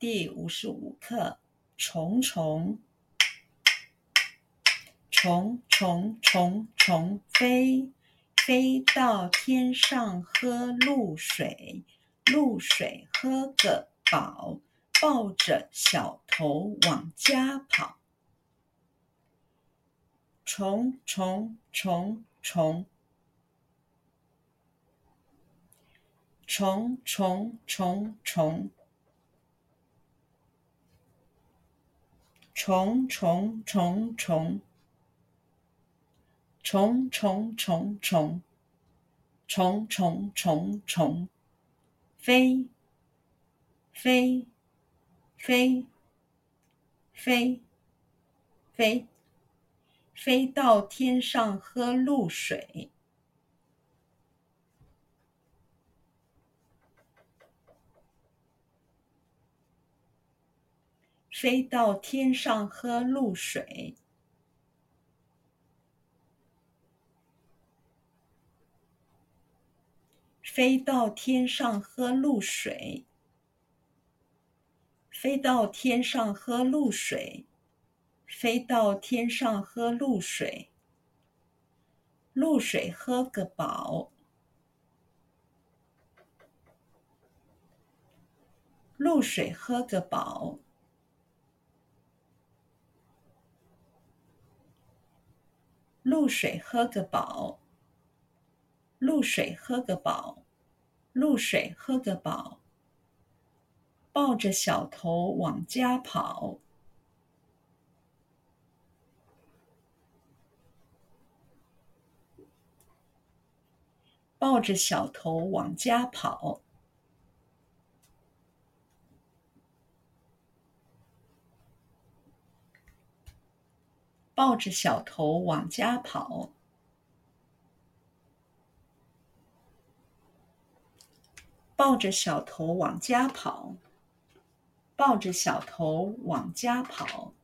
第五十五课：虫虫虫虫虫虫飞，飞到天上喝露水，露水喝个饱，抱着小头往家跑。虫虫虫虫虫虫虫虫虫虫虫虫虫虫虫虫虫虫虫虫飞飞飞飞飞飞到天上喝露水，飞到天上喝露水，飞到天上喝露水，飞到天上喝露水。飞到天上喝露水，露水喝个饱，露水喝个饱，露水喝个饱，露水喝个饱，露水喝个饱，抱着小头往家跑。抱着小头往家跑，抱着小头往家跑，抱着小头往家跑，抱着小头往家跑。